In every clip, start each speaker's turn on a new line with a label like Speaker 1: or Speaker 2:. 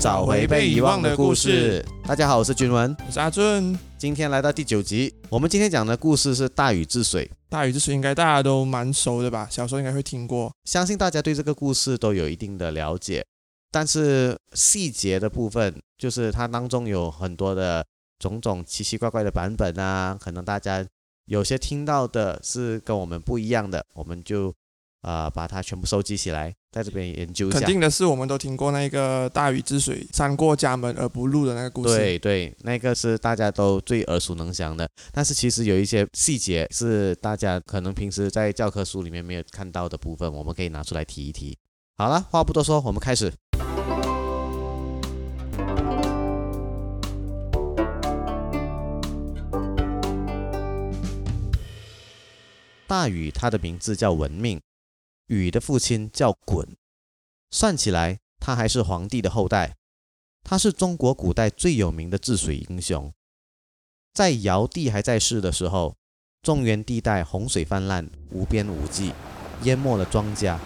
Speaker 1: 找回被遗忘的故事。大家好，我是君文，
Speaker 2: 我是阿俊。
Speaker 1: 今天来到第九集，我们今天讲的故事是大禹治水。
Speaker 2: 大禹治水应该大家都蛮熟的吧？小时候应该会听过，
Speaker 1: 相信大家对这个故事都有一定的了解。但是细节的部分，就是它当中有很多的种种奇奇怪怪的版本啊，可能大家有些听到的是跟我们不一样的，我们就。啊，把它全部收集起来，在这边研究一下。
Speaker 2: 肯定的是，我们都听过那个大禹治水，三过家门而不入的那个故
Speaker 1: 事。对对，那个是大家都最耳熟能详的。但是其实有一些细节是大家可能平时在教科书里面没有看到的部分，我们可以拿出来提一提。好了，话不多说，我们开始。大禹，他的名字叫文命。禹的父亲叫鲧，算起来他还是皇帝的后代。他是中国古代最有名的治水英雄。在尧帝还在世的时候，中原地带洪水泛滥，无边无际，淹没了庄稼，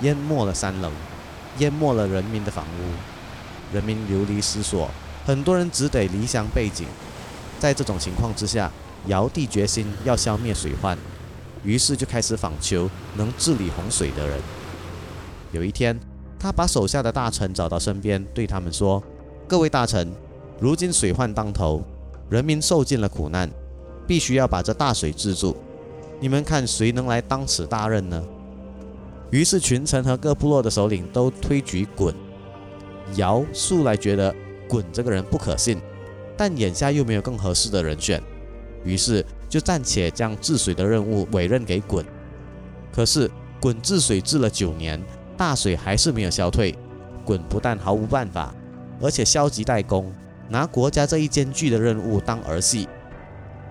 Speaker 1: 淹没了山棱，淹没了人民的房屋，人民流离失所，很多人只得离乡背井。在这种情况之下，尧帝决心要消灭水患。于是就开始访求能治理洪水的人。有一天，他把手下的大臣找到身边，对他们说：“各位大臣，如今水患当头，人民受尽了苦难，必须要把这大水治住。你们看谁能来当此大任呢？”于是群臣和各部落的首领都推举鲧。尧素来觉得鲧这个人不可信，但眼下又没有更合适的人选，于是。就暂且将治水的任务委任给鲧。可是鲧治水治了九年，大水还是没有消退。鲧不但毫无办法，而且消极怠工，拿国家这一艰巨的任务当儿戏。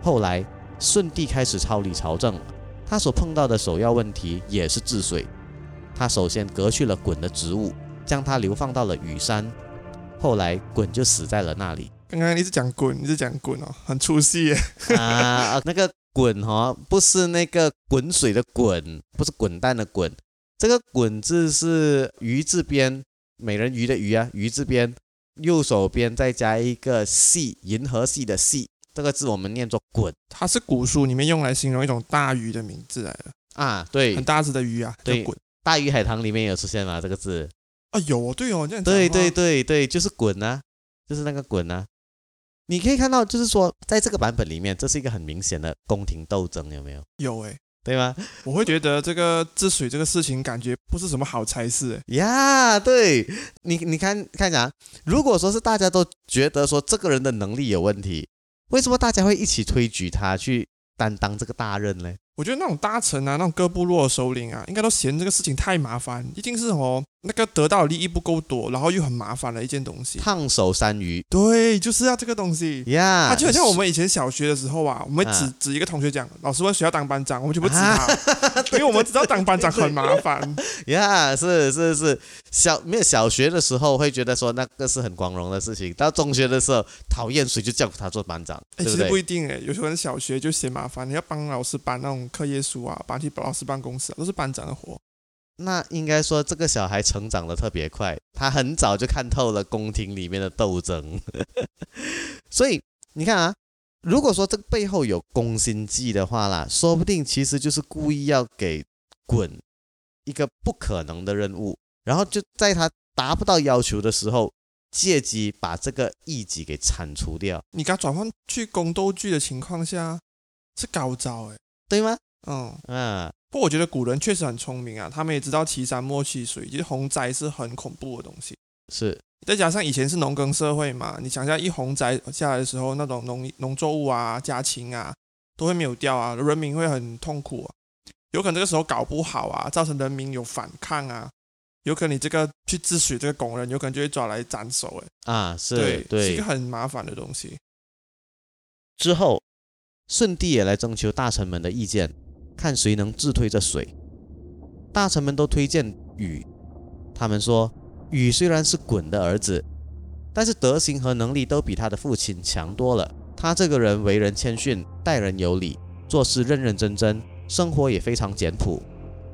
Speaker 1: 后来舜帝开始操理朝政，他所碰到的首要问题也是治水。他首先革去了鲧的职务，将他流放到了羽山。后来鲧就死在了那里。
Speaker 2: 刚刚一直讲滚，一直讲滚哦，很出戏耶。
Speaker 1: 啊，那个滚哈，不是那个滚水的滚，不是滚蛋的滚，这个滚字是鱼字边，美人鱼的鱼啊，鱼字边，右手边再加一个系，银河系的系，这个字我们念作滚。
Speaker 2: 它是古书里面用来形容一种大鱼的名字来的
Speaker 1: 啊，对，
Speaker 2: 很大只的鱼啊，
Speaker 1: 对，
Speaker 2: 滚。
Speaker 1: 大鱼海棠里面有出现吗？这个字
Speaker 2: 啊，有，对哦，这样
Speaker 1: 对对对对，就是滚啊，就是那个滚啊。你可以看到，就是说，在这个版本里面，这是一个很明显的宫廷斗争，有没有？
Speaker 2: 有诶，
Speaker 1: 对吗？
Speaker 2: 我会觉得这个治水这个事情，感觉不是什么好差事。
Speaker 1: 呀，对你，你看看啥？如果说是大家都觉得说这个人的能力有问题，为什么大家会一起推举他去担当这个大任呢？
Speaker 2: 我觉得那种大臣啊，那种各部落的首领啊，应该都嫌这个事情太麻烦，一定是哦。那个得到的利益不够多，然后又很麻烦的一件东西。
Speaker 1: 烫手山芋，
Speaker 2: 对，就是要这个东西。
Speaker 1: 呀，
Speaker 2: 它就很像我们以前小学的时候啊，我们指指一个同学讲，老师问谁要当班长，我们就不指他，因为我们知道当班长很麻烦。
Speaker 1: 呀，是是是，小没有小学的时候会觉得说那个是很光荣的事情，到中学的时候讨厌谁就叫他做班长，对
Speaker 2: 不对？其实不一定哎，有时候人小学就嫌麻烦，你要帮老师搬那种课业书啊，搬去老师办公室，都是班长的活。
Speaker 1: 那应该说，这个小孩成长的特别快，他很早就看透了宫廷里面的斗争。所以你看啊，如果说这个背后有攻心计的话啦，说不定其实就是故意要给鲧一个不可能的任务，然后就在他达不到要求的时候，借机把这个异己给铲除掉。
Speaker 2: 你刚转换去宫斗剧的情况下，是高招哎，
Speaker 1: 对吗？
Speaker 2: 嗯嗯。不过，我觉得古人确实很聪明啊，他们也知道岐山莫弃水，其实洪灾是很恐怖的东西。
Speaker 1: 是，
Speaker 2: 再加上以前是农耕社会嘛，你想下一洪灾下来的时候，那种农农作物啊、家禽啊，都会没有掉啊，人民会很痛苦啊。有可能这个时候搞不好啊，造成人民有反抗啊，有可能你这个去治水这个工人，有可能就会抓来斩首
Speaker 1: 哎。啊，是，
Speaker 2: 对，
Speaker 1: 对，
Speaker 2: 是一个很麻烦的东西。
Speaker 1: 之后，舜帝也来征求大臣们的意见。看谁能自推这水，大臣们都推荐禹。他们说，禹虽然是鲧的儿子，但是德行和能力都比他的父亲强多了。他这个人为人谦逊，待人有礼，做事认认真真，生活也非常简朴。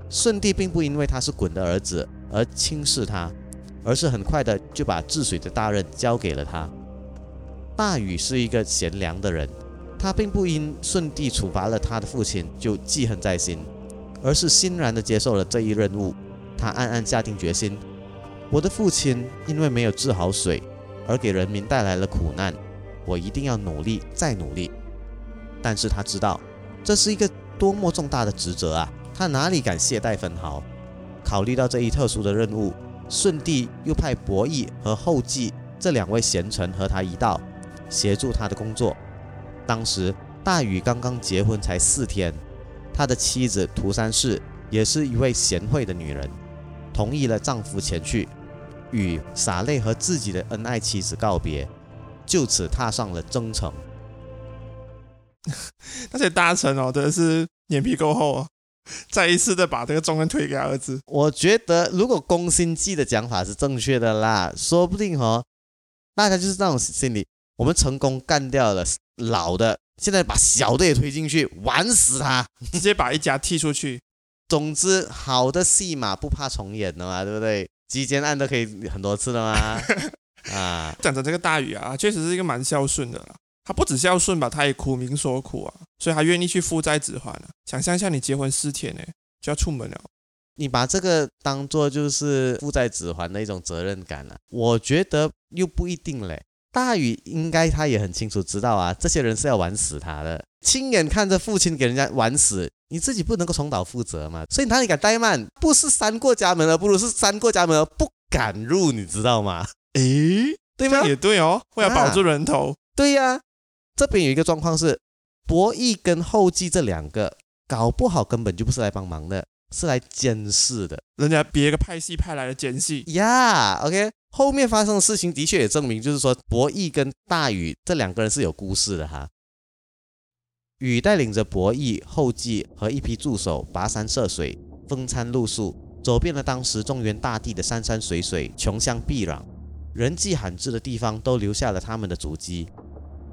Speaker 1: 舜帝并不因为他是鲧的儿子而轻视他，而是很快的就把治水的大任交给了他。大禹是一个贤良的人，他并不因舜帝处罚了他的父亲就记恨在心，而是欣然的接受了这一任务。他暗暗下定决心：我的父亲因为没有治好水，而给人民带来了苦难，我一定要努力再努力。但是他知道，这是一个多么重大的职责啊！他哪里敢懈怠分毫？考虑到这一特殊的任务，舜帝又派伯益和后稷这两位贤臣和他一道，协助他的工作。当时大禹刚刚结婚才四天，他的妻子涂山氏也是一位贤惠的女人，同意了丈夫前去，与洒泪和自己的恩爱妻子告别，就此踏上了征程。
Speaker 2: 那些大臣哦，真的是脸皮够厚啊！再一次的把这个重任推给儿子。
Speaker 1: 我觉得，如果宫心计的讲法是正确的啦，说不定哦，大家就是那种心理：我们成功干掉了老的，现在把小的也推进去，玩死他，
Speaker 2: 直接把一家踢出去。
Speaker 1: 总之，好的戏码不怕重演的嘛，对不对？击奸案都可以很多次了嘛？啊，
Speaker 2: 讲着这个大禹啊，确实是一个蛮孝顺的。他不止孝顺吧，他也苦民所苦啊，所以他愿意去负债子还啊。想象一下，你结婚四天呢，就要出门了，
Speaker 1: 你把这个当做就是负债子还的一种责任感了。我觉得又不一定嘞。大禹应该他也很清楚知道啊，这些人是要玩死他的，亲眼看着父亲给人家玩死，你自己不能够重蹈覆辙嘛。所以哪里敢怠慢？不是三过家门而不如是三过家门而不敢入，你知道吗？
Speaker 2: 诶，
Speaker 1: 对吗？
Speaker 2: 也对哦，为了保住人头。
Speaker 1: 对呀。这边有一个状况是，博弈跟后继这两个搞不好根本就不是来帮忙的，是来监视的。
Speaker 2: 人家别个派系派来的奸细
Speaker 1: 呀。OK，后面发生的事情的确也证明，就是说博弈跟大禹这两个人是有故事的哈。禹带领着博弈、后继和一批助手跋山涉水，风餐露宿，走遍了当时中原大地的山山水水、穷乡僻壤，人迹罕至的地方都留下了他们的足迹。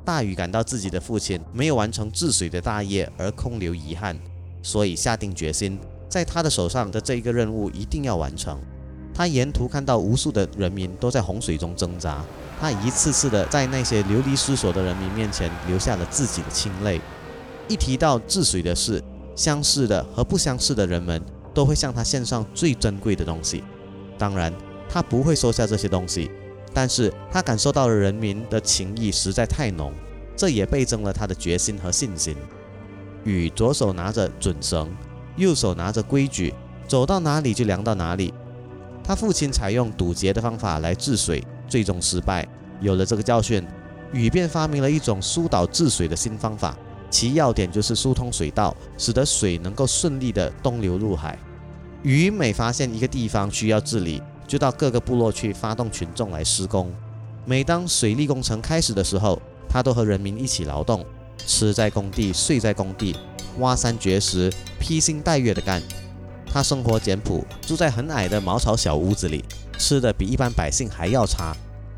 Speaker 1: 大禹感到自己的父亲没有完成治水的大业而空留遗憾，所以下定决心，在他的手上的这一个任务一定要完成。他沿途看到无数的人民都在洪水中挣扎，他一次次的在那些流离失所的人民面前流下了自己的清泪。一提到治水的事，相似的和不相似的人们都会向他献上最珍贵的东西。当然，他不会收下这些东西。但是他感受到了人民的情谊实在太浓，这也倍增了他的决心和信心。禹左手拿着准绳，右手拿着规矩，走到哪里就量到哪里。他父亲采用堵截的方法来治水，最终失败。有了这个教训，禹便发明了一种疏导治水的新方法，其要点就是疏通水道，使得水能够顺利的东流入海。禹每发现一个地方需要治理，就到各个部落去发动群众来施工。每当水利工程开始的时候，他都和人民一起劳动，吃在工地，睡在工地，挖山掘石，披星戴月的干。他生活简朴，住在很矮的茅草小屋子里，吃的比一般百姓还要差。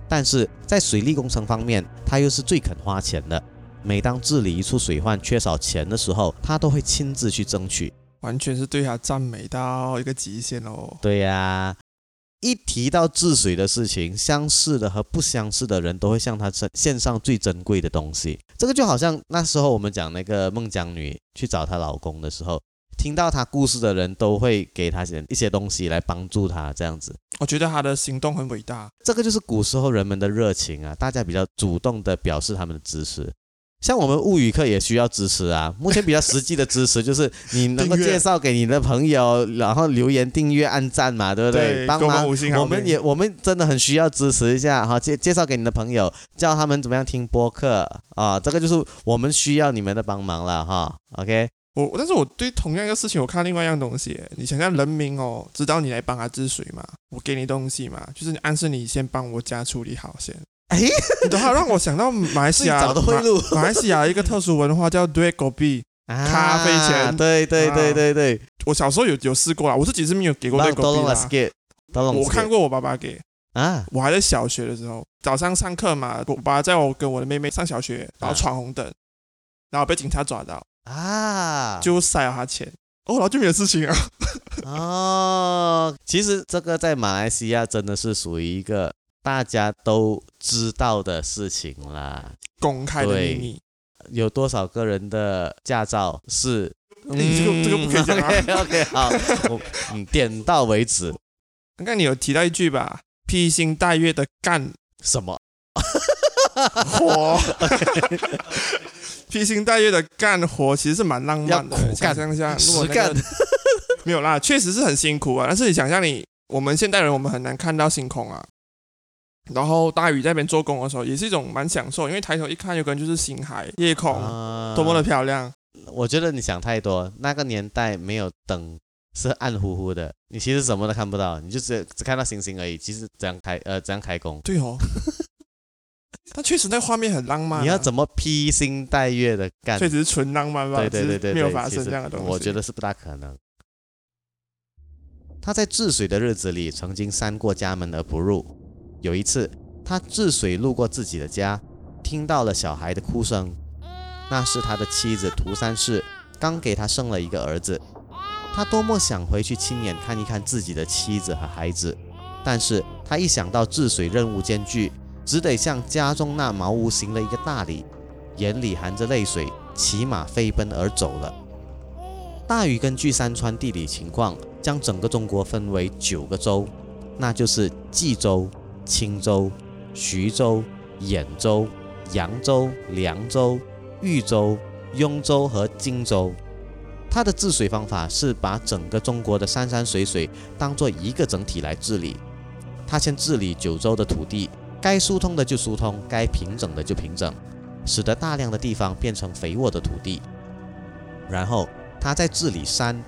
Speaker 1: 但是在水利工程方面，他又是最肯花钱的。每当治理一处水患缺少钱的时候，他都会亲自去争取。
Speaker 2: 完全是对他赞美到一个极限哦。
Speaker 1: 对呀。一提到治水的事情，相似的和不相似的人都会向他献上最珍贵的东西。这个就好像那时候我们讲那个孟姜女去找她老公的时候，听到她故事的人都会给她些一些东西来帮助她，这样子。
Speaker 2: 我觉得她的行动很伟大。
Speaker 1: 这个就是古时候人们的热情啊，大家比较主动的表示他们的支持。像我们物语课也需要支持啊。目前比较实际的支持就是你能够介绍给你的朋友，然后留言、订阅、按赞嘛，对不对？帮忙，我们也我们真的很需要支持一下哈。介介绍给你的朋友，教他们怎么样听播客啊。这个就是我们需要你们的帮忙了哈。OK，
Speaker 2: 我但是我对同样一个事情，我看另外一样东西。你想想，人民哦，知道你来帮他治水嘛？我给你东西嘛，就是你暗示你先帮我家处理好先。
Speaker 1: 哎，
Speaker 2: 的话让我想到马来西亚马来西亚一个特殊文化叫 “due kopi” 咖啡钱。
Speaker 1: 对对对对对，
Speaker 2: 我小时候有有试过啦，我自己是没有给过 “due kopi” 我看过我爸爸给。
Speaker 1: 啊，
Speaker 2: 我还在小学的时候，早上上课嘛，我爸在我跟我的妹妹上小学，然后闯红灯，然后被警察抓到。
Speaker 1: 啊，
Speaker 2: 就塞了他钱。哦，然后就没有事情啊。
Speaker 1: 哦，其实这个在马来西亚真的是属于一个大家都知道的事情啦。
Speaker 2: 公开的秘密，
Speaker 1: 有多少个人的驾照是？
Speaker 2: 嗯、这个这个不可以讲啊。
Speaker 1: OK，好，我嗯，点到为止。
Speaker 2: 刚刚你有提到一句吧，披星戴月的干
Speaker 1: 什么？
Speaker 2: 活，披星戴月的干活其实是蛮浪漫的。想象一下，如果、
Speaker 1: 实
Speaker 2: 那个
Speaker 1: 干。
Speaker 2: 没有啦，确实是很辛苦啊。但是你想象你，我们现代人我们很难看到星空啊。然后大宇在那边做工的时候，也是一种蛮享受，因为抬头一看，有可能就是星海、夜空，
Speaker 1: 啊
Speaker 2: 多么的漂亮。
Speaker 1: 我觉得你想太多，那个年代没有灯，是暗乎乎的，你其实什么都看不到，你就只只看到星星而已。其实怎样开呃怎样开工，
Speaker 2: 对哦，但确实那画面很浪漫、啊。
Speaker 1: 你要怎么披星戴月的干？
Speaker 2: 确实是纯浪漫吧？
Speaker 1: 对对对对，
Speaker 2: 没有发生这样的东西。
Speaker 1: 我觉得是不大可能。他在治水的日子里，曾经三过家门而不入。有一次，他治水路过自己的家，听到了小孩的哭声，那是他的妻子涂三世刚给他生了一个儿子。他多么想回去亲眼看一看自己的妻子和孩子，但是他一想到治水任务艰巨，只得向家中那茅屋行了一个大礼，眼里含着泪水，骑马飞奔而走了。大禹根据山川地理情况，将整个中国分为九个州，那就是冀州、青州、徐州、兖州、扬州、凉州、豫州、雍州和荆州。它的治水方法是把整个中国的山山水水当做一个整体来治理。他先治理九州的土地，该疏通的就疏通，该平整的就平整，使得大量的地方变成肥沃的土地。然后他再治理山，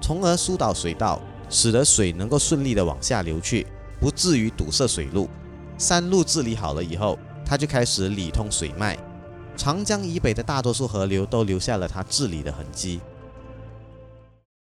Speaker 1: 从而疏导水道，使得水能够顺利的往下流去，不至于堵塞水路。山路治理好了以后，他就开始理通水脉，长江以北的大多数河流都留下了他治理的痕迹。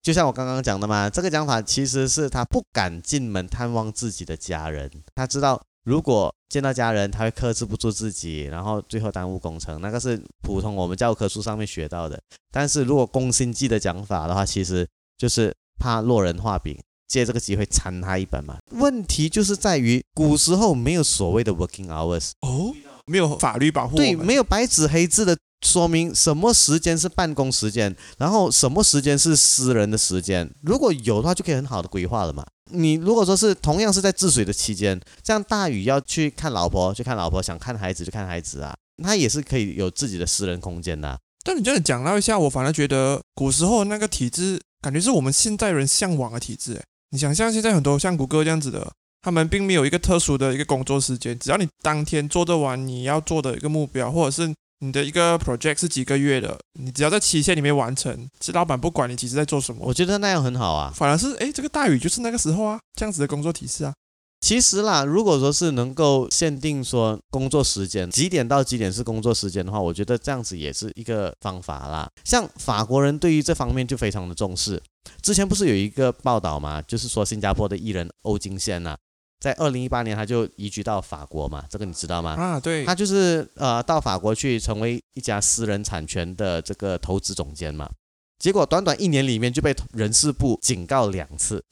Speaker 1: 就像我刚刚讲的嘛，这个讲法其实是他不敢进门探望自己的家人，他知道如果见到家人，他会克制不住自己，然后最后耽误工程，那个是普通我们教科书上面学到的。但是如果宫心计的讲法的话，其实就是怕落人画饼，借这个机会参他一本嘛。问题就是在于古时候没有所谓的 working hours，
Speaker 2: 哦，没有法律保护
Speaker 1: 对，没有白纸黑字的说明什么时间是办公时间，然后什么时间是私人的时间。如果有的话，就可以很好的规划了嘛。你如果说是同样是在治水的期间，这样大禹要去看老婆，去看老婆；想看孩子就看孩子啊，他也是可以有自己的私人空间的啊、
Speaker 2: 但你这样讲到一下，我反而觉得古时候那个体制，感觉是我们现代人向往的体制。诶，你想像现在很多像谷歌这样子的，他们并没有一个特殊的一个工作时间，只要你当天做得完你要做的一个目标，或者是你的一个 project 是几个月的，你只要在期限里面完成，是老板不管你其实在做什么
Speaker 1: 我。觉得那样很好啊。
Speaker 2: 反而是诶，这个大雨就是那个时候啊，这样子的工作体制啊。
Speaker 1: 其实啦，如果说是能够限定说工作时间几点到几点是工作时间的话，我觉得这样子也是一个方法啦。像法国人对于这方面就非常的重视。之前不是有一个报道嘛，就是说新加坡的艺人欧金宪呐、在二零一八年他就移居到法国嘛，这个你知道吗？
Speaker 2: 啊，对，
Speaker 1: 他就是呃到法国去成为一家私人产权的这个投资总监嘛，结果短短一年里面就被人事部警告两次。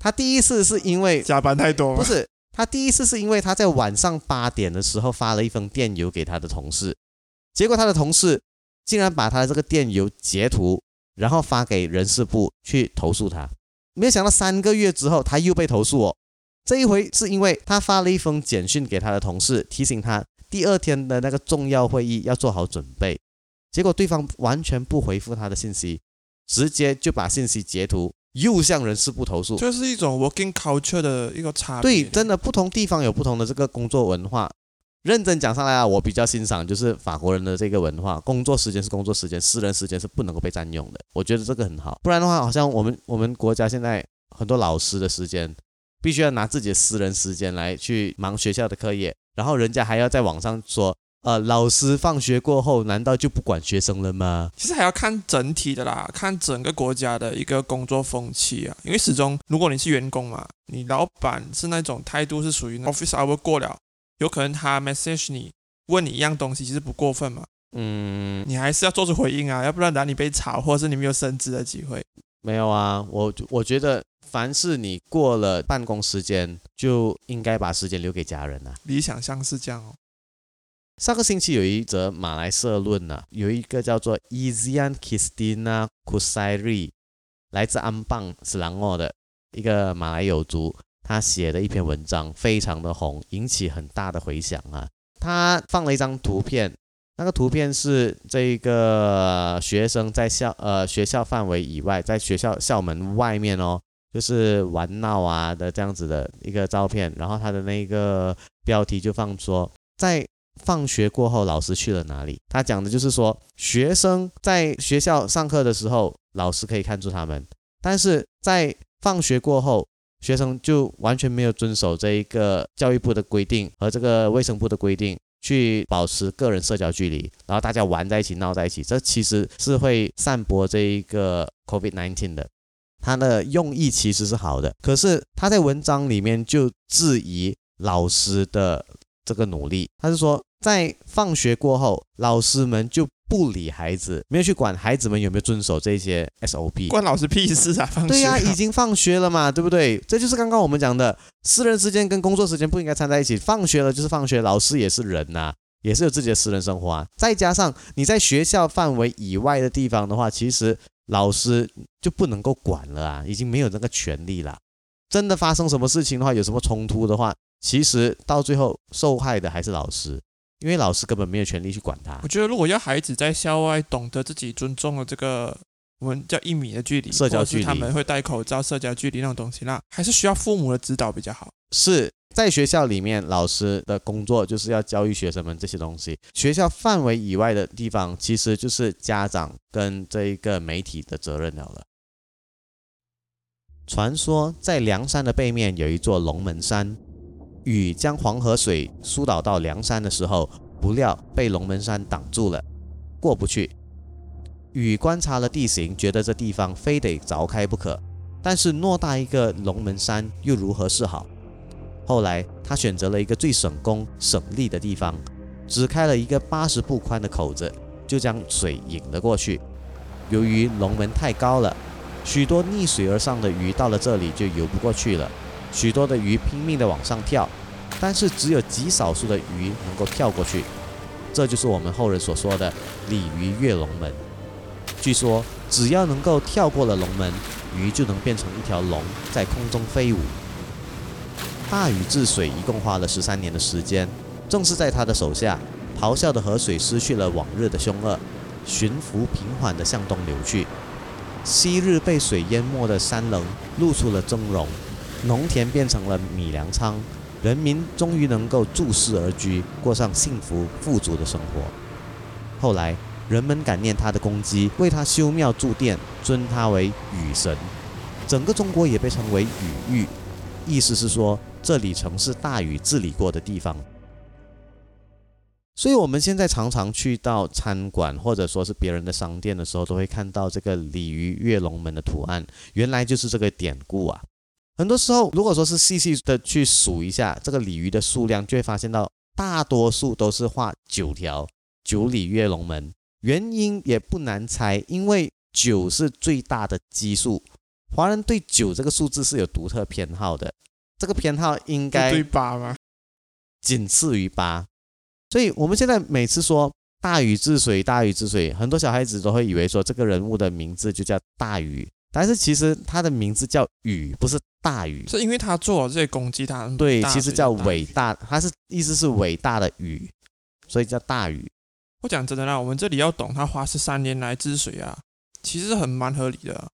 Speaker 1: 他第一次是因为
Speaker 2: 加班太多
Speaker 1: 不是，他第一次是因为他在晚上八点的时候发了一封电邮给他的同事，结果他的同事竟然把他的这个电邮截图，然后发给人事部去投诉他。没有想到三个月之后他又被投诉哦，这一回是因为他发了一封简讯给他的同事，提醒他第二天的那个重要会议要做好准备。结果对方完全不回复他的信息，直接就把信息截图又向人事部投诉。
Speaker 2: 这是一种 working culture 的一个差别。
Speaker 1: 对，真的不同地方有不同的这个工作文化。认真讲上来啊，我比较欣赏就是法国人的这个文化，工作时间是工作时间，私人时间是不能够被占用的。我觉得这个很好，不然的话，好像我们我们国家现在很多老师的时间，必须要拿自己的私人时间来去忙学校的课业，然后人家还要在网上说，呃，老师放学过后难道就不管学生了吗？
Speaker 2: 其实还要看整体的啦，看整个国家的一个工作风气啊。因为始终，如果你是员工嘛，你老板是那种态度是属于 office hour 过了，有可能他 message 你问你一样东西，其实不过分嘛，
Speaker 1: 嗯，
Speaker 2: 你还是要做出回应啊，要不然等下你被炒，或者是你没有升职的机会。
Speaker 1: 没有啊，我我觉得凡是你过了办公时间，就应该把时间留给家人啊。
Speaker 2: 理想上是这样哦。
Speaker 1: 上个星期有一则马来社论呢、有一个叫做 Ezian Kristina Kusairi，来自安邦斯兰奥的一个马来友族，他写的一篇文章非常的红，引起很大的回响啊。他放了一张图片，那个图片是这个学生在校呃学校范围以外，在学校校门外面哦，就是玩闹啊的这样子的一个照片，然后他的那个标题就放说在。放学过后，老师去了哪里？他讲的就是说，学生在学校上课的时候，老师可以看住他们，但是在放学过后，学生就完全没有遵守这一个教育部的规定和这个卫生部的规定，去保持个人社交距离，然后大家玩在一起、闹在一起，这其实是会散播这一个 COVID-19 的。他的用意其实是好的，可是他在文章里面就质疑老师的这个努力，他是说。在放学过后，老师们就不理孩子，没有去管孩子们有没有遵守这些 SOP。
Speaker 2: 关老师屁事啊！放学
Speaker 1: 对呀、已经放学了嘛，对不对？这就是刚刚我们讲的，私人时间跟工作时间不应该掺在一起。放学了就是放学，老师也是人呐、也是有自己的私人生活啊。再加上你在学校范围以外的地方的话，其实老师就不能够管了啊，已经没有那个权利了。真的发生什么事情的话，有什么冲突的话，其实到最后受害的还是老师。因为老师根本没有权利去管他
Speaker 2: 我。觉得如果要孩子在校外懂得自己尊重了这个我们叫一米的距离，
Speaker 1: 社交距离
Speaker 2: 他们会戴口罩、社交距离那种东西，那还是需要父母的指导比较好。
Speaker 1: 是在学校里面，老师的工作就是要教育学生们这些东西。学校范围以外的地方，其实就是家长跟这一个媒体的责任了了。传说在梁山的背面有一座龙门山，禹将黄河水疏导到梁山的时候，不料被龙门山挡住了，过不去。禹观察了地形，觉得这地方非得凿开不可，但是偌大一个龙门山又如何是好？后来他选择了一个最省工省力的地方，只开了一个八十步宽的口子，就将水引了过去。由于龙门太高了，许多逆水而上的鱼到了这里就游不过去了。许多的鱼拼命地往上跳，但是只有极少数的鱼能够跳过去。这就是我们后人所说的“鲤鱼跃龙门”。据说，只要能够跳过了龙门，鱼就能变成一条龙，在空中飞舞。大禹治水一共花了十三年的时间，正是在他的手下，咆哮的河水失去了往日的凶恶，巡浮平缓地向东流去。昔日被水淹没的山棱露出了峥嵘，农田变成了米粮仓，人民终于能够住世而居，过上幸福富足的生活。后来，人们感念他的功绩，为他修庙筑殿，尊他为禹神。整个中国也被称为禹域，意思是说这里曾是大禹治理过的地方。所以，我们现在常常去到餐馆或者说是别人的商店的时候，都会看到这个鲤鱼跃龙门的图案，原来就是这个典故啊。很多时候，如果说是细细的去数一下这个鲤鱼的数量，就会发现到大多数都是画九条，九鲤跃龙门。原因也不难猜，因为九是最大的奇数，华人对九这个数字是有独特偏好的，这个偏好应该
Speaker 2: 对八吗？
Speaker 1: 仅次于八。所以我们现在每次说大禹治水，大禹治水，很多小孩子都会以为说这个人物的名字就叫大禹，但是其实他的名字叫禹，不是大禹。
Speaker 2: 是因为他做了这些攻击，他很
Speaker 1: 对，其实叫伟大，他是意思是伟大的禹，所以叫大禹。
Speaker 2: 我讲真的啦，我们这里要懂他花十三年来治水啊，其实很蛮合理的啊。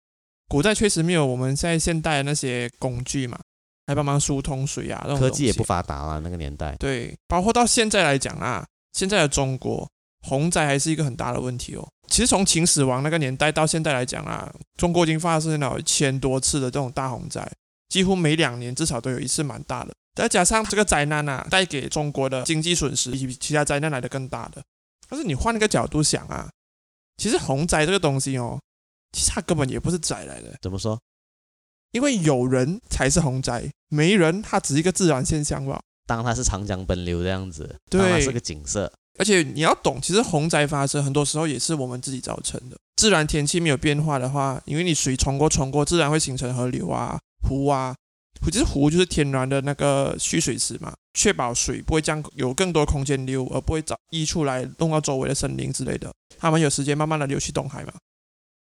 Speaker 2: 古代确实没有我们现在现代的那些工具嘛，来帮忙疏通水啊，
Speaker 1: 科技也不发达啊，那个年代。
Speaker 2: 对，包括到现在来讲啊，现在的中国洪灾还是一个很大的问题哦。其实从秦始皇那个年代到现在来讲啊，中国已经发生了一千多次的这种大洪灾，几乎每两年至少都有一次蛮大的。再加上这个灾难啊，带给中国的经济损失比其他灾难来的更大的。但是你换一个角度想啊，其实洪灾这个东西哦，其实它根本也不是灾来的，
Speaker 1: 怎么说？
Speaker 2: 因为有人才是洪灾，没人它只是一个自然现象吧。
Speaker 1: 当它是长江奔流这样子，
Speaker 2: 对
Speaker 1: 当它是个景色，
Speaker 2: 而且你要懂，其实洪灾发生很多时候也是我们自己造成的。自然天气没有变化的话，因为你水冲过冲过，自然会形成河流啊、湖啊。湖就是湖，就是天然的那个蓄水池嘛，确保水不会这样有更多空间流，而不会找溢出来弄到周围的森林之类的。他们有时间慢慢的流去东海嘛。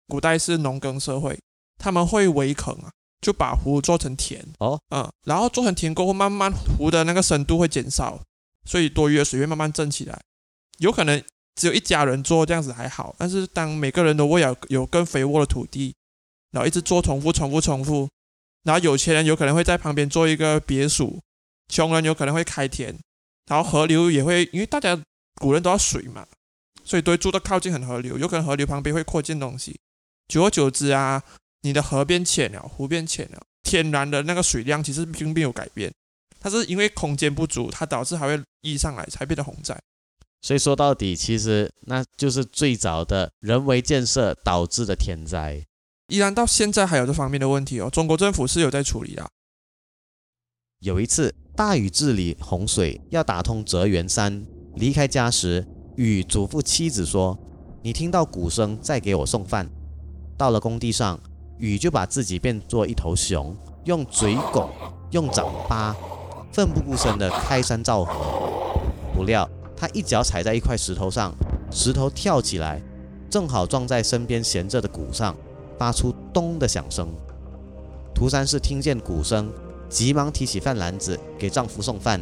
Speaker 2: 古代是农耕社会，他们会围垦啊，就把湖做成田
Speaker 1: 哦，
Speaker 2: 嗯，然后做成田过后，慢慢湖的那个深度会减少，所以多余的水会慢慢蒸起来。有可能只有一家人做这样子还好，但是当每个人都为了有更肥沃的土地，然后一直做重复、重复、重复。然后有钱人有可能会在旁边做一个别墅，穷人有可能会开田，然后河流也会，因为大家古人都要水嘛，所以都会住的靠近很河流，有可能河流旁边会扩建东西，久而久之啊，你的河变浅了，湖变浅了，天然的那个水量其实并没有改变，它是因为空间不足，它导致还会溢上来，才变得洪灾。
Speaker 1: 所以说到底，其实那就是最早的人为建设导致的天灾。
Speaker 2: 依然到现在还有这方面的问题哦，中国政府是有在处理的。
Speaker 1: 有一次大禹治理洪水，要打通泽源山，离开家时，禹嘱咐妻子说：“你听到鼓声再给我送饭。”到了工地上，禹就把自己变作一头熊，用嘴拱，用掌扒，奋不顾身地开山造河。不料他一脚踩在一块石头上，石头跳起来，正好撞在身边闲着的鼓上。发出咚的响声，涂山氏听见鼓声，急忙提起饭篮子给丈夫送饭。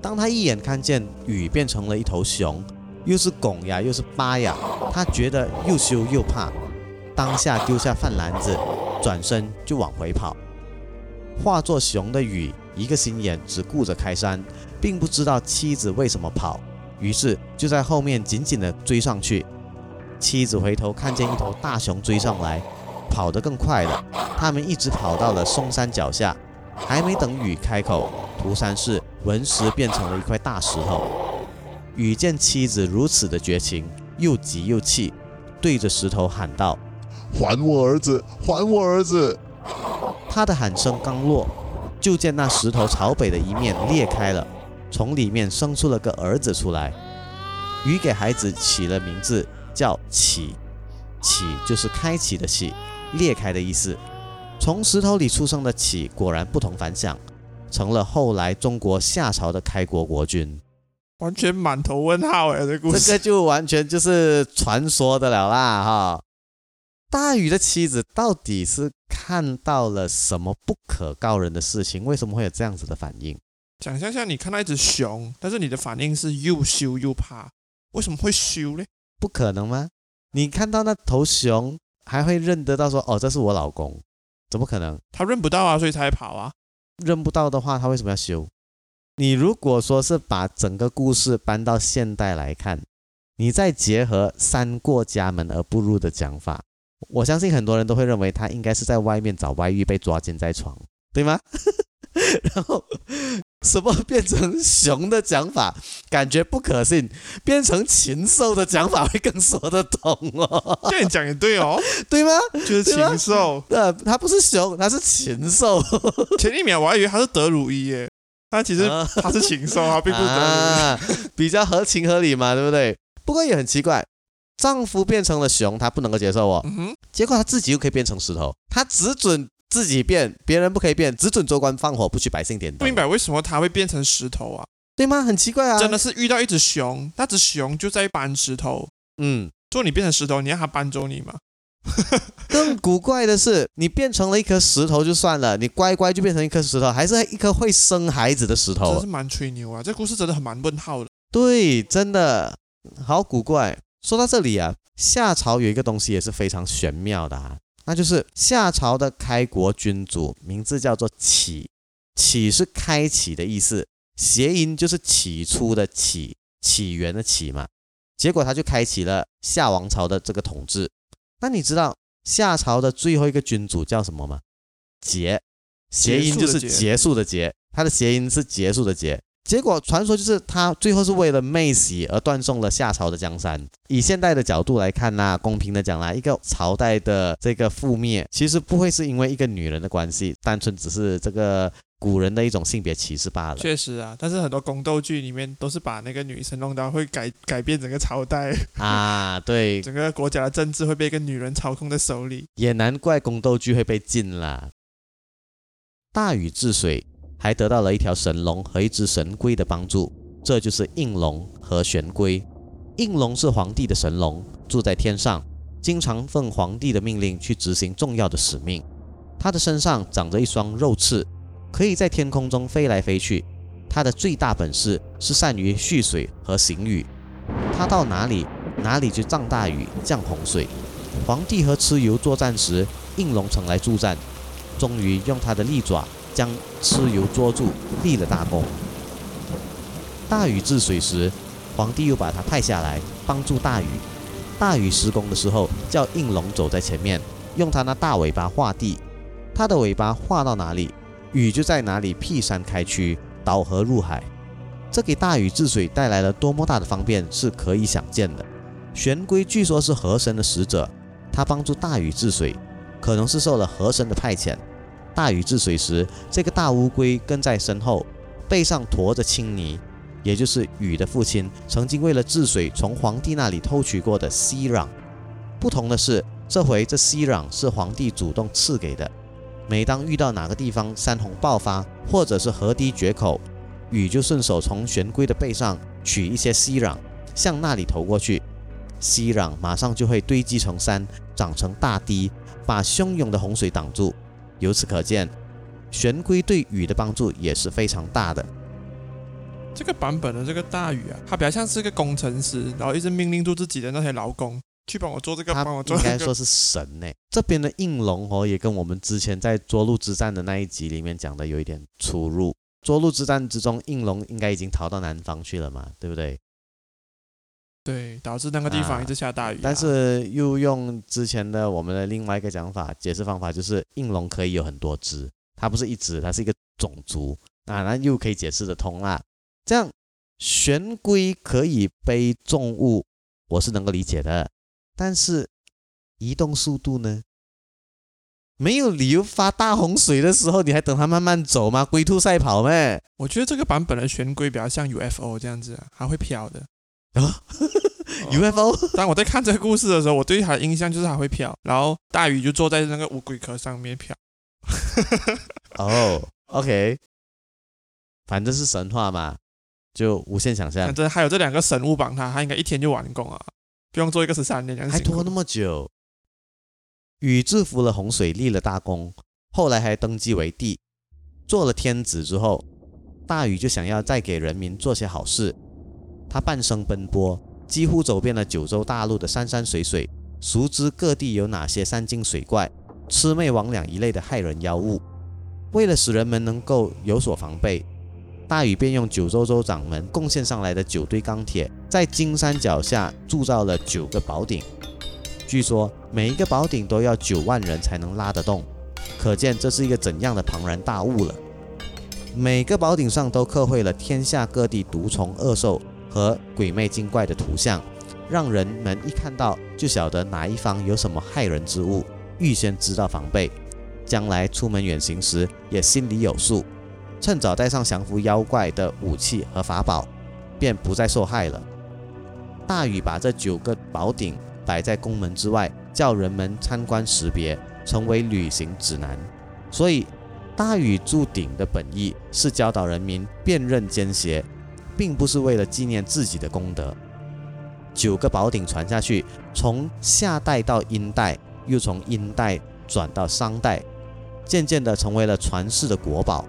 Speaker 1: 当他一眼看见雨变成了一头熊，又是拱呀又是扒呀，他觉得又羞又怕，当下丢下饭篮子，转身就往回跑。化作熊的雨，一个心眼只顾着开山，并不知道妻子为什么跑，于是就在后面紧紧地追上去。妻子回头看见一头大熊追上来。跑得更快了，他们一直跑到了嵩山脚下，还没等禹开口，涂山氏闻时变成了一块大石头。禹见妻子如此的绝情，又急又气，对着石头喊道：“
Speaker 3: 还我儿子，还我儿子！”
Speaker 1: 他的喊声刚落，就见那石头朝北的一面裂开了，从里面生出了个儿子出来。禹给孩子起了名字，叫启，启就是开启的启。裂开的意思。从石头里出生的启果然不同凡响，成了后来中国夏朝的开国国君。
Speaker 2: 完全满头问号哎，这故事
Speaker 1: 这个就完全就是传说的了啦哈。大禹的妻子到底是看到了什么不可告人的事情？为什么会有这样子的反应？
Speaker 2: 想象下，你看到一只熊，但是你的反应是又羞又怕，为什么会羞呢？
Speaker 1: 不可能吗？你看到那头熊？还会认得到说哦，这是我老公，怎么可能？
Speaker 2: 他认不到啊，所以才跑啊。
Speaker 1: 认不到的话，他为什么要修？你如果说是把整个故事搬到现代来看，你再结合“三过家门而不入”的讲法，我相信很多人都会认为他应该是在外面找外遇被抓奸在床，对吗？然后。什么变成熊的讲法，感觉不可信；变成禽兽的讲法会更说得通哦。
Speaker 2: 这样讲也对哦，
Speaker 1: 对吗？
Speaker 2: 就是禽兽。
Speaker 1: 呃，它不是熊，它是禽兽。
Speaker 2: 前一秒我还以为它是德鲁伊耶，但其实它是禽兽啊，并不是德鲁
Speaker 1: 伊，比较合情合理嘛，对不对？不过也很奇怪，丈夫变成了熊，他不能够接受哦。嗯哼。结果他自己又可以变成石头，他只准。自己变，别人不可以变，只准州官放火，不许百姓点灯。
Speaker 2: 不明白为什么他会变成石头啊？
Speaker 1: 对吗？很奇怪啊！
Speaker 2: 真的是遇到一只熊，那只熊就在搬石头。嗯，做你变成石头，你让它搬走你吗？
Speaker 1: 更古怪的是，你变成了一颗石头就算了，你乖乖就变成一颗石头，还是一颗会生孩子的石头。
Speaker 2: 真是蛮吹牛啊！这故事真的很蛮问号的。
Speaker 1: 对，真的好古怪。说到这里啊，夏朝有一个东西也是非常玄妙的啊。那就是夏朝的开国君主，名字叫做启，启是开启的意思，谐音就是起初的起，起源的起嘛。结果他就开启了夏王朝的这个统治。那你知道夏朝的最后一个君主叫什么吗？桀，谐音就是结束的结，它的谐音是结束的结。结果传说就是他最后是为了妹喜而断送了夏朝的江山。以现代的角度来看呐，公平的讲啦，一个朝代的这个覆灭，其实不会是因为一个女人的关系，单纯只是这个古人的一种性别歧视罢了。
Speaker 2: 确实啊，但是很多宫斗剧里面都是把那个女生弄到会改改变整个朝代，
Speaker 1: 啊，对，
Speaker 2: 整个国家的政治会被一个女人操控在手里。
Speaker 1: 也难怪宫斗剧会被禁啦。大禹治水还得到了一条神龙和一只神龟的帮助，这就是应龙和玄龟。应龙是皇帝的神龙，住在天上，经常奉皇帝的命令去执行重要的使命。它的身上长着一双肉翅，可以在天空中飞来飞去。它的最大本事是善于蓄水和行雨，它到哪里哪里就降大雨、降洪水。皇帝和蚩尤作战时，应龙曾来助战，终于用他的利爪将蚩尤捉住，立了大功。大禹治水时，皇帝又把他派下来帮助大禹。大禹施工的时候，叫应龙走在前面，用他那大尾巴画地。他的尾巴画到哪里，雨就在哪里劈山开渠，导河入海。这给大禹治水带来了多么大的方便，是可以想见的。玄龟据说是河神的使者，他帮助大禹治水，可能是受了河神的派遣。大禹治水时，这个大乌龟跟在身后，背上驮着青泥，也就是禹的父亲曾经为了治水从皇帝那里偷取过的息壤。不同的是，这回这息壤是皇帝主动赐给的。每当遇到哪个地方山洪爆发，或者是河堤决口，禹就顺手从玄龟的背上取一些息壤，向那里投过去，息壤马上就会堆积成山，长成大堤，把汹涌的洪水挡住。由此可见，玄龟对禹的帮助也是非常大的。
Speaker 2: 这个版本的这个大禹啊，他比较像是个工程师，然后一直命令住自己的那些劳工去帮我做这个，
Speaker 1: 他
Speaker 2: 帮我做那个。
Speaker 1: 应该说是神呢。这边的应龙哦，也跟我们之前在涿鹿之战的那一集里面讲的有一点出入。涿鹿之战之中，应龙应该已经逃到南方去了嘛，对不对？
Speaker 2: 对，导致那个地方一直下大雨啊、
Speaker 1: 但是又用之前的我们的另外一个讲法解释方法，就是应龙可以有很多只，它不是一只，它是一个种族啊，那又可以解释得通啦。这样玄龟可以背重物，我是能够理解的，但是移动速度呢？没有理由发大洪水的时候，你还等它慢慢走吗？龟兔赛跑咩？
Speaker 2: 我觉得这个版本的玄龟比较像 UFO 这样子啊，它会飘的。
Speaker 1: 啊
Speaker 2: 哦
Speaker 1: ，UFO
Speaker 2: 当我在看这个故事的时候，我对他的印象就是他会飘，然后大禹就坐在那个乌龟壳上面飘。
Speaker 1: 哦，OK，反正是神话嘛，就无限想象
Speaker 2: 反。正还有这两个神物帮他，他应该一天就完工啊，不用做一个十三年
Speaker 1: 还拖那么久。禹制服了洪水，立了大功，后来还登基为帝，做了天子之后，大禹就想要再给人民做些好事。他半生奔波，几乎走遍了九州大陆的山山水水，熟知各地有哪些山精水怪、魑魅魍魉一类的害人妖物。为了使人们能够有所防备，大禹便用九州州长们贡献上来的九堆钢铁，在金山脚下铸造了九个宝鼎。据说每一个宝鼎都要九万人才能拉得动，可见这是一个怎样的庞然大物了。每个宝鼎上都刻绘了天下各地毒虫恶兽和鬼魅精怪的图像，让人们一看到就晓得哪一方有什么害人之物，预先知道防备，将来出门远行时也心里有数，趁早带上降服妖怪的武器和法宝，便不再受害了。大禹把这九个宝鼎摆在宫门之外，叫人们参观识别，成为旅行指南。所以，大禹铸鼎的本意是教导人民辨认奸邪，并不是为了纪念自己的功德。九个宝鼎传下去，从夏代到殷代，又从殷代转到商代，渐渐地成为了传世的国宝，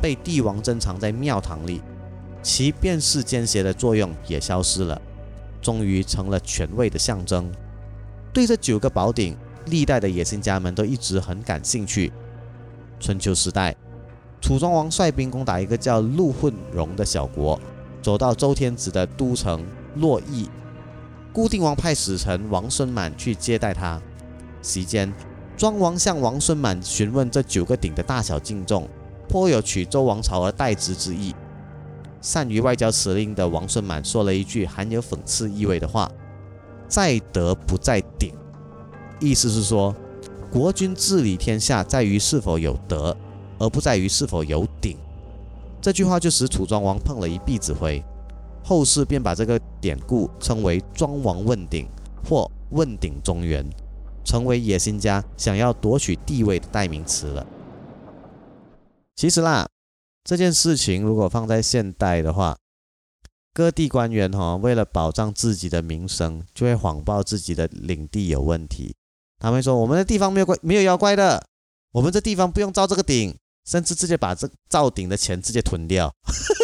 Speaker 1: 被帝王珍藏在庙堂里，其辨识奸邪的作用也消失了。终于成了权位的象征。对这九个宝鼎，历代的野心家们都一直很感兴趣。春秋时代，楚庄王率兵攻打一个叫陆混戎的小国，走到周天子的都城洛邑。固定王派使臣王孙满去接待他。席间，庄王向王孙满询问这九个鼎的大小敬重，颇有取周王朝而代之之意。善于外交辞令的王孙满说了一句含有讽刺意味的话：“在德不在鼎。”意思是说，国君治理天下在于是否有德，而不在于是否有鼎。这句话就使楚庄王碰了一鼻子灰，后世便把这个典故称为“庄王问鼎”或“问鼎中原”，成为野心家想要夺取地位的代名词了。其实啦，这件事情如果放在现代的话，各地官员哈、为了保障自己的名声，就会谎报自己的领地有问题。他们说我们的地方没有怪没有妖怪的，我们这地方不用造这个鼎，甚至直接把这造顶的钱直接吞掉，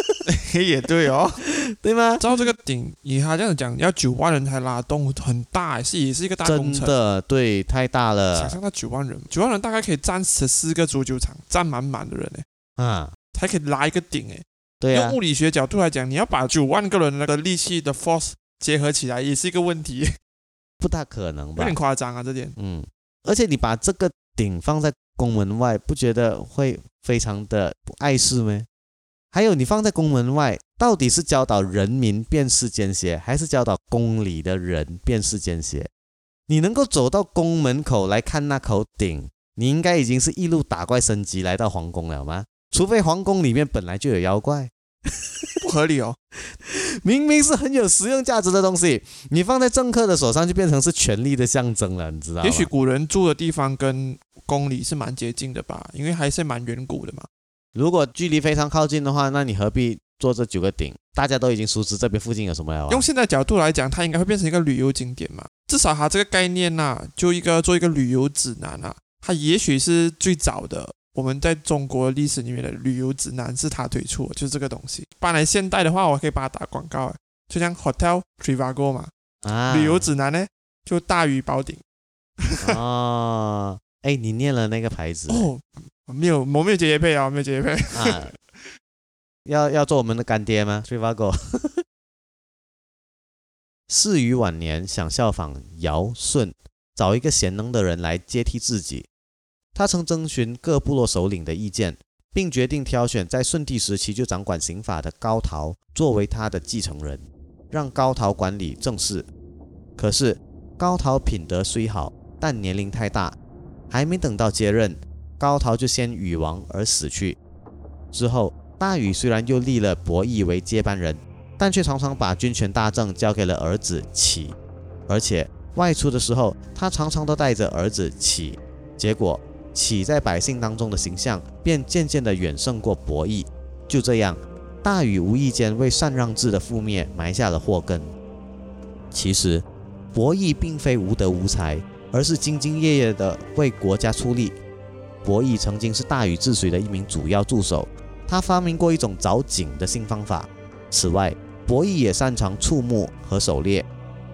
Speaker 2: 也对哦。
Speaker 1: 对吗？
Speaker 2: 照这个顶，以他这样讲，要九万人才拉动，很大，是也是一个大工程。
Speaker 1: 真的，对，太大了想
Speaker 2: 象到九万人，九万人大概可以占十四个足球场，占满满的人哎，
Speaker 1: 啊！
Speaker 2: 才可以拉一个顶哎。
Speaker 1: 对啊
Speaker 2: 用，物理学角度来讲，你要把九万个人那个力气的 force 结合起来，也是一个问题，
Speaker 1: 不大可能吧
Speaker 2: 有点？夸张啊，这点。
Speaker 1: 嗯，而且你把这个顶放在宫门外，不觉得会非常的不碍事吗？还有，你放在宫门外，到底是教导人民辨识奸邪，还是教导宫里的人辨识奸邪？你能够走到宫门口来看那口鼎，你应该已经是一路打怪升级来到皇宫了吗？除非皇宫里面本来就有妖怪，
Speaker 2: 不合理哦。
Speaker 1: 明明是很有实用价值的东西，你放在政客的手上就变成是权力的象征了，你知道吗？
Speaker 2: 也许古人住的地方跟宫里是蛮接近的吧，因为还是蛮远古的嘛。
Speaker 1: 如果距离非常靠近的话，那你何必做这九个顶？大家都已经熟知这边附近有什么了啊。
Speaker 2: 用现在角度来讲，它应该会变成一个旅游景点嘛。至少它这个概念呐、就一个做一个旅游指南啊，它也许是最早的。我们在中国历史里面的旅游指南是他推出的，就是这个东西。搬来现代的话，我可以把它打广告，就像 Hotel Trivago 嘛，
Speaker 1: 啊，
Speaker 2: 旅游指南呢就大于宝鼎
Speaker 1: 哦，哎，你念了那个牌子
Speaker 2: 哦。没有，我没有姐姐配啊，我没有姐姐配。
Speaker 1: 啊？要要做我们的干爹吗？Trivago。仕于晚年想效仿尧舜，找一个贤能的人来接替自己。他曾征询各部落首领的意见，并决定挑选在舜帝时期就掌管刑法的高陶作为他的继承人，让高陶管理政事。可是高陶品德虽好，但年龄太大，还没等到接任，高陶就先羽亡而死去。之后，大禹虽然又立了伯益为接班人，但却常常把军权大政交给了儿子启，而且外出的时候，他常常都带着儿子启。结果，启在百姓当中的形象便渐渐地远胜过伯益。就这样，大禹无意间为禅让制的覆灭埋下了祸根。其实，伯益并非无德无才，而是兢兢业业地为国家出力。伯益曾经是大禹治水的一名主要助手，他发明过一种凿井的新方法。此外，伯益也擅长畜牧和狩猎，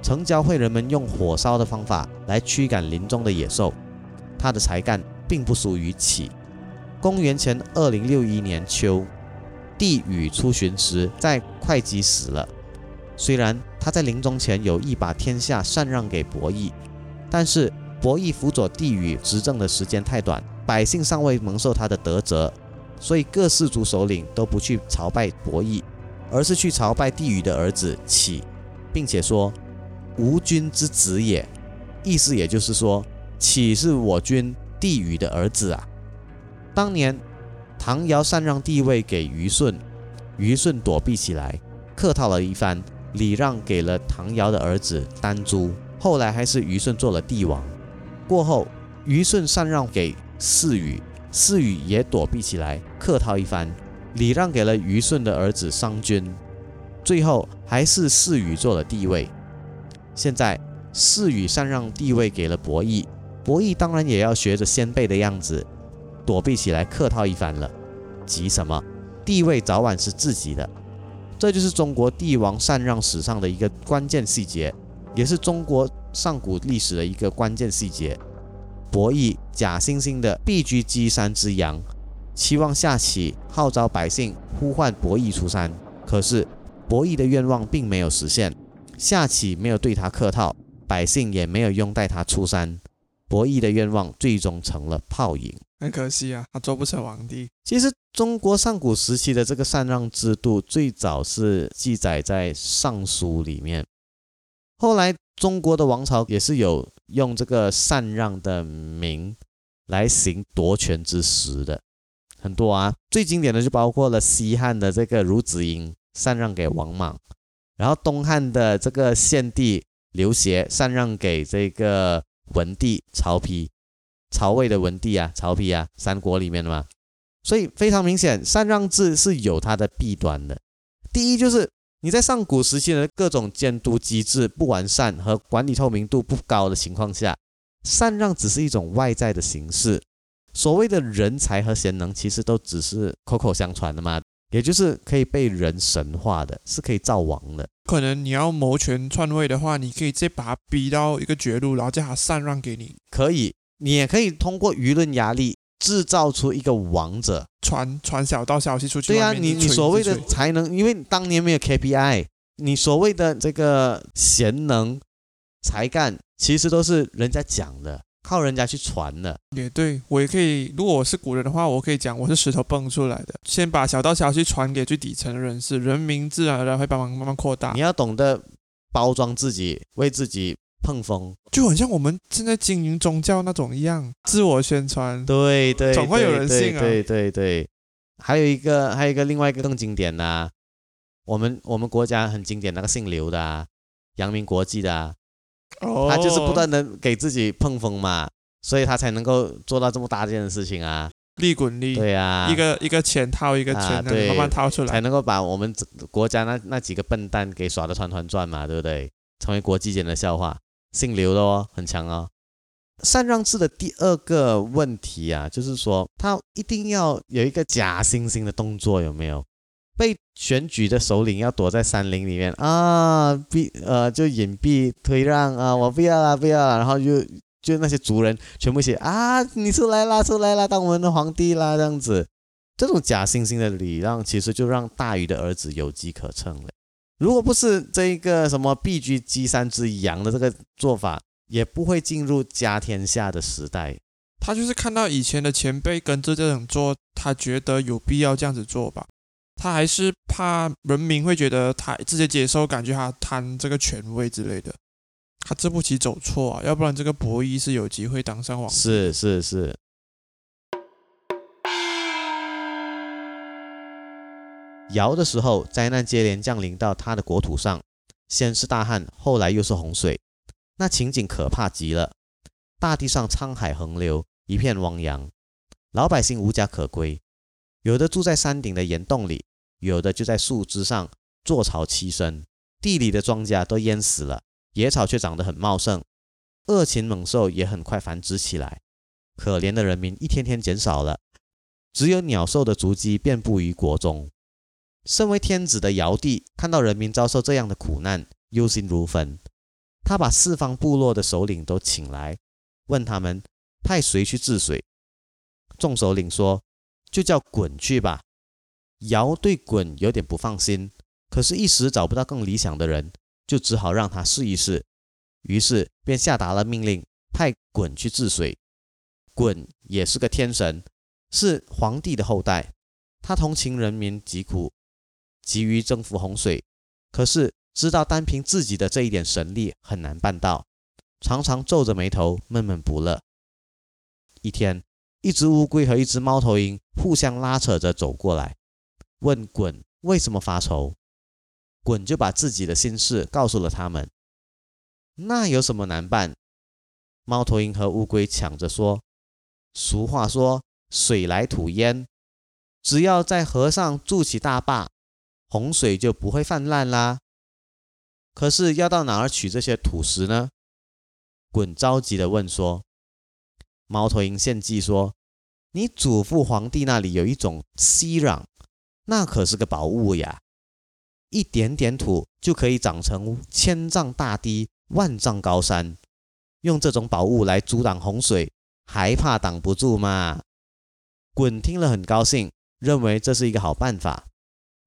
Speaker 1: 曾教会人们用火烧的方法来驱赶林中的野兽。他的才干并不属于启。公元前二零六一年秋，帝禹出巡时在会稽死了。虽然他在临终前有意把天下禅让给伯益，但是伯益辅佐帝禹执政的时间太短，百姓尚未蒙受他的德泽，所以各氏族首领都不去朝拜伯益，而是去朝拜帝禹的儿子启，并且说：“吾君之子也。”意思也就是说，启是我君帝禹的儿子啊。当年唐尧禅让帝位给虞舜，虞舜躲避起来，客套了一番，礼让给了唐尧的儿子丹朱。后来还是虞舜做了帝王。过后，虞舜禅让给侍禹，侍禹也躲避起来，客套一番，礼让给了虞舜的儿子商均。最后还是侍禹做了帝位。现在侍禹禅让帝位给了伯益，伯益当然也要学着先辈的样子，躲避起来客套一番了。急什么？地位早晚是自己的。这就是中国帝王禅让史上的一个关键细节，也是中国上古历史的一个关键细节。伯益假惺惺的避居箕山之阳，期望下启号召百姓呼唤伯益出山。可是伯益的愿望并没有实现，夏启没有对他客套，百姓也没有拥戴他出山。伯益的愿望最终成了泡影。
Speaker 2: 很可惜啊，他做不成皇帝。
Speaker 1: 其实中国上古时期的这个禅让制度最早是记载在《尚书》里面，后来中国的王朝也是有用这个禅让的名来行夺权之实的。很多啊，最经典的就包括了西汉的这个孺子婴禅让给王莽，然后东汉的这个献帝刘协禅让给这个文帝曹丕，曹魏的文帝啊，曹丕啊，三国里面的嘛，所以非常明显，禅让制是有它的弊端的。第一就是你在上古时期的各种监督机制不完善和管理透明度不高的情况下，禅让只是一种外在的形式。所谓的人才和贤能，其实都只是口口相传的嘛，也就是可以被人神化的，是可以造王的。
Speaker 2: 可能你要谋权篡位的话，你可以直接把他逼到一个绝路，然后叫他禅让给你，
Speaker 1: 可以，你也可以通过舆论压力制造出一个王者。
Speaker 2: 传传小道消息出去
Speaker 1: 对啊，你你所谓的才能，因为当年没有 KPI，你所谓的这个贤能、才干，其实都是人家讲的，靠人家去传的。
Speaker 2: 也对我也可以，如果我是古人的话，我可以讲我是石头蹦出来的，先把小道消息传给最底层的人士，人民自然而然会帮忙慢慢扩大
Speaker 1: 你。要懂得包装自己，为自己碰风。
Speaker 2: 就很像我们现在经营宗教那种一样，自我宣传。
Speaker 1: 对对，
Speaker 2: 总会有人信啊
Speaker 1: 对对对对，还有一个，还有一个另外一个更经典的、啊，我们我们国家很经典那个姓刘的啊，阳明国际的啊，
Speaker 2: 哦
Speaker 1: 他就是不断的给自己碰风嘛，所以他才能够做到这么大件的事情啊。
Speaker 2: 利滚利，
Speaker 1: 对啊，
Speaker 2: 一个一个钱套一个
Speaker 1: 啊
Speaker 2: 钱，
Speaker 1: 对
Speaker 2: 慢慢掏出来。
Speaker 1: 才能够把我们国家那那几个笨蛋给耍得团团转嘛，对不对？成为国际间的笑话。姓刘的哦，很强哦。禅让制的第二个问题啊，就是说他一定要有一个假惺惺的动作，有没有？被选举的首领要躲在山林里面啊，避呃就隐蔽推让啊，我不要啦，不要啦，然后就就那些族人全部写啊，你出来啦，出来啦，当我们的皇帝啦，这样子。这种假惺惺的礼让，其实就让大禹的儿子有机可乘了。如果不是这一个什么避居箕山之阳的这个做法，也不会进入家天下的时代。
Speaker 2: 他就是看到以前的前辈跟着这种做，他觉得有必要这样子做吧。他还是怕人民会觉得他直接接受，感觉他贪这个权位之类的。他这步棋走错啊，要不然这个博弈是有机会当上王。
Speaker 1: 是是是。尧的时候，灾难接连降临到他的国土上，先是大旱，后来又是洪水，那情景可怕极了。大地上沧海横流，一片汪洋，老百姓无家可归，有的住在山顶的岩洞里，有的就在树枝上坐巢栖身，地里的庄稼都淹死了，野草却长得很茂盛，恶禽猛兽也很快繁殖起来。可怜的人民一天天减少了，只有鸟兽的足迹遍布于国中。身为天子的尧帝看到人民遭受这样的苦难，忧心如焚。他把四方部落的首领都请来，问他们派谁去治水。众首领说：“就叫鲧去吧。”尧对鲧有点不放心，可是一时找不到更理想的人，就只好让他试一试。于是便下达了命令，派鲧去治水。鲧也是个天神，是皇帝的后代，他同情人民疾苦，急于征服洪水，可是知道单凭自己的这一点神力很难办到，常常皱着眉头，闷闷不乐。一天，一只乌龟和一只猫头鹰互相拉扯着走过来，问鲧为什么发愁。鲧就把自己的心事告诉了他们。那有什么难办？猫头鹰和乌龟抢着说：“俗话说‘水来土淹’，只要在河上筑起大坝，洪水就不会泛滥啦。可是要到哪儿取这些土石呢？”鲧着急地问说。猫头鹰献计说：“你祖父皇帝那里有一种熙壤，那可是个宝物呀！一点点土就可以长成千丈大堤、万丈高山。用这种宝物来阻挡洪水，还怕挡不住吗？”鲧听了很高兴，认为这是一个好办法。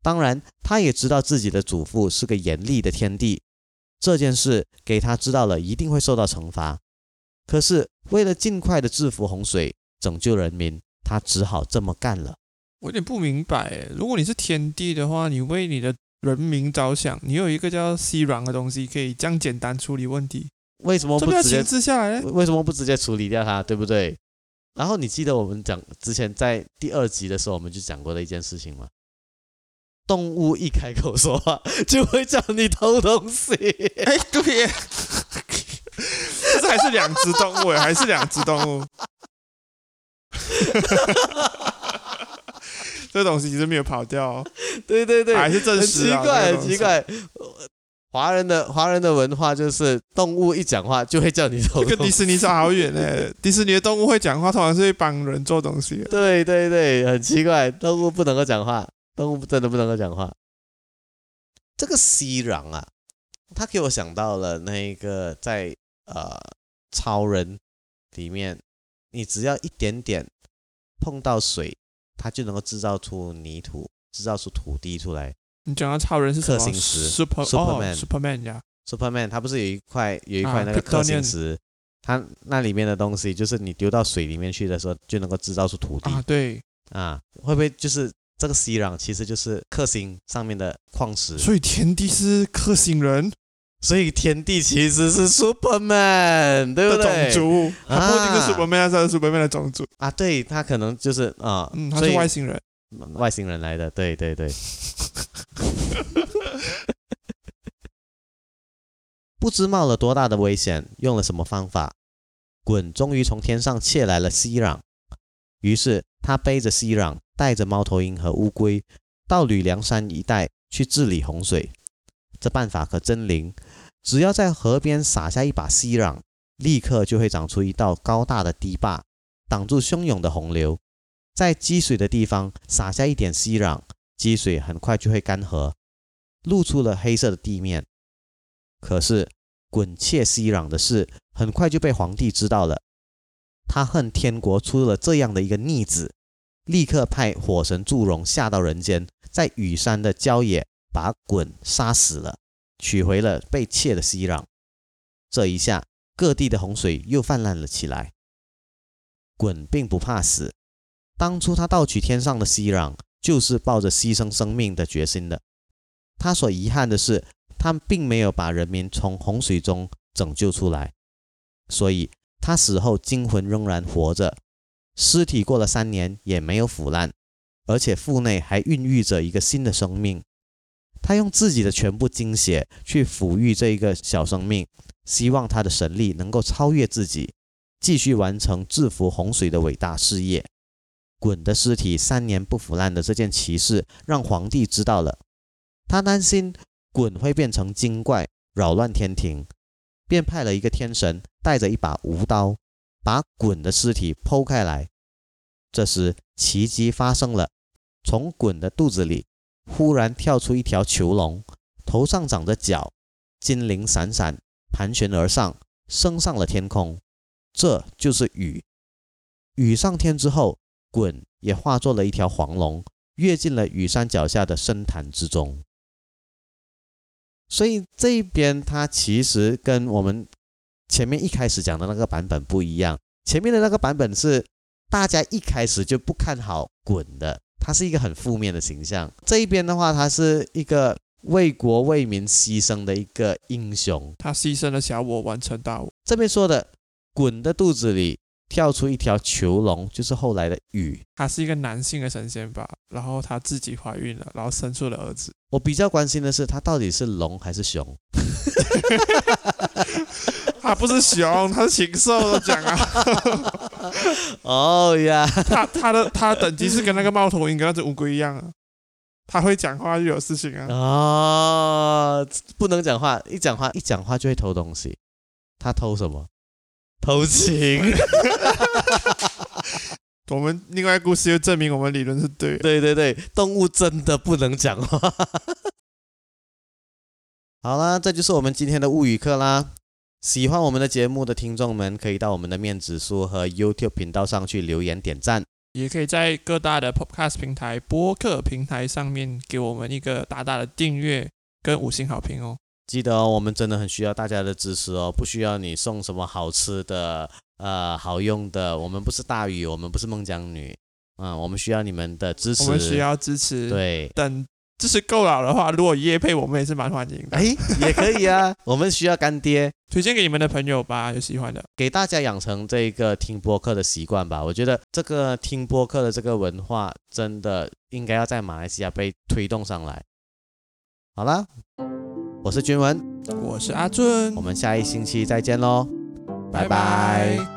Speaker 1: 当然，他也知道自己的祖父是个严厉的天帝，这件事给他知道了，一定会受到惩罚。可是为了尽快的制服洪水，拯救人民，他只好这么干了。
Speaker 2: 我有点不明白诶，如果你是天帝的话，你为你的人民着想，你有一个叫熙壤的东西，可以这样简单处理问题，
Speaker 1: 为什么
Speaker 2: 不
Speaker 1: 直接
Speaker 2: 亲？自下来呢？
Speaker 1: 为什么不直接处理掉它？对不对？然后你记得我们讲之前在第二集的时候，我们就讲过的一件事情吗？动物一开口说话，就会叫你偷东西。
Speaker 2: 哎，对耶，这还是两只动物耶，还是两只动物。这东西其实没有跑掉哦，
Speaker 1: 对对对，
Speaker 2: 还是证
Speaker 1: 很
Speaker 2: 实啊
Speaker 1: 奇怪，很奇怪。呃华人的华人的文化就是动物一讲话就会叫你偷东西。
Speaker 2: 跟迪士尼差好远呢。迪士尼的动物会讲话，通常是会帮人做东西的。
Speaker 1: 对对对，很奇怪，动物不能够讲话，动物真的不能够讲话。这个熙攘啊，他给我想到了那个在呃超人里面，你只要一点点碰到水，它就能够制造出泥土，制造出土地出来。
Speaker 2: 你讲的超人是什么
Speaker 1: 氪星石
Speaker 2: ？Super
Speaker 1: Superman
Speaker 2: 哦 Superman 呀
Speaker 1: ，Superman 它不是有一块有一
Speaker 2: 啊
Speaker 1: 块那个
Speaker 2: 克
Speaker 1: 星石，它那里面的东西就是你丢到水里面去的时候，就能够制造出土地
Speaker 2: 啊，对，
Speaker 1: 啊会不会就是这个熙壤其实就是克星上面的矿石？
Speaker 2: 所以天地是克星人
Speaker 1: 所以天地其实是 Superman，对不对？
Speaker 2: 种族，他不仅是
Speaker 1: 啊
Speaker 2: Superman，他是 Superman 的种族，
Speaker 1: 啊，对，他可能就是啊，
Speaker 2: 嗯，他是外星人。
Speaker 1: 外星人来的，对对对。不知冒了多大的危险，用了什么方法，滚终于从天上窃来了熙壤。于是他背着熙壤，带着猫头鹰和乌龟，到吕梁山一带去治理洪水。这办法可真灵，只要在河边撒下一把熙壤，立刻就会长出一道高大的堤坝，挡住汹涌的洪流。在积水的地方撒下一点熙壤，积水很快就会干涸，露出了黑色的地面。可是滚窃熙壤的事很快就被皇帝知道了，他恨天国出了这样的一个逆子，立刻派火神祝融下到人间，在羽山的郊野把滚杀死了，取回了被窃的熙壤。这一下，各地的洪水又泛滥了起来。鲧并不怕死。当初他盗取天上的熙壤，就是抱着牺牲生命的决心的。他所遗憾的是，他并没有把人民从洪水中拯救出来，所以他死后精魂仍然活着，尸体过了三年也没有腐烂，而且腹内还孕育着一个新的生命。他用自己的全部精血去抚育这一个小生命，希望他的神力能够超越自己，继续完成制服洪水的伟大事业。鲧的尸体三年不腐烂的这件奇事，让皇帝知道了。他担心鲧会变成精怪，扰乱天庭，便派了一个天神带着一把无刀，把鲧的尸体剖开来。这时奇迹发生了，从鲧的肚子里忽然跳出一条囚龙，头上长着角，金鳞闪闪，盘旋而上，升上了天空。这就是雨。雨上天之后。鲧也化作了一条黄龙，跃进了雨山脚下的深潭之中。所以这一边它其实跟我们前面一开始讲的那个版本不一样。前面的那个版本是大家一开始就不看好鲧的，他是一个很负面的形象。这一边的话，他是一个为国为民牺牲的一个英雄。
Speaker 2: 他牺牲了小我，完成大我。
Speaker 1: 这边说的滚的肚子里跳出一条囚龙，就是后来的禹。
Speaker 2: 他是一个男性的神仙吧，然后他自己怀孕了，然后生出了儿子。
Speaker 1: 我比较关心的是，他到底是龙还是熊？
Speaker 2: 他不是熊，他是禽兽，都讲啊。
Speaker 1: 哦呀，
Speaker 2: 他他的他的等级是跟那个猫头鹰跟那只乌龟一样啊。他会讲话就有事情啊。
Speaker 1: 哦，不能讲话，一讲话一讲话就会偷东西。他偷什么？偷情。
Speaker 2: 我们另外故事又证明我们理论是对的。
Speaker 1: 对对对，动物真的不能讲话。好啦，这就是我们今天的物语课啦。喜欢我们的节目的听众们，可以到我们的面子书和 YouTube 频道上去留言点赞。
Speaker 2: 也可以在各大的 Podcast 平台、播客平台上面给我们一个大大的订阅跟五星好评哦。
Speaker 1: 记得哦，我们真的很需要大家的支持哦，不需要你送什么好吃的、呃好用的。我们不是大宇，我们不是孟姜女，嗯，我们需要你们的支持。
Speaker 2: 我们需要支持。，
Speaker 1: 对，
Speaker 2: 等支持够了的话，如果夜配我们也是蛮欢迎的，
Speaker 1: 哎，也可以啊，我们需要干爹，
Speaker 2: 推荐给你们的朋友吧，有喜欢的。
Speaker 1: 给大家养成这个听播客的习惯吧。我觉得这个听播客的这个文化真的应该要在马来西亚被推动上来。好啦，我是君文，
Speaker 2: 我是阿俊
Speaker 1: 我，们下一星期再见喽，拜。拜
Speaker 2: 拜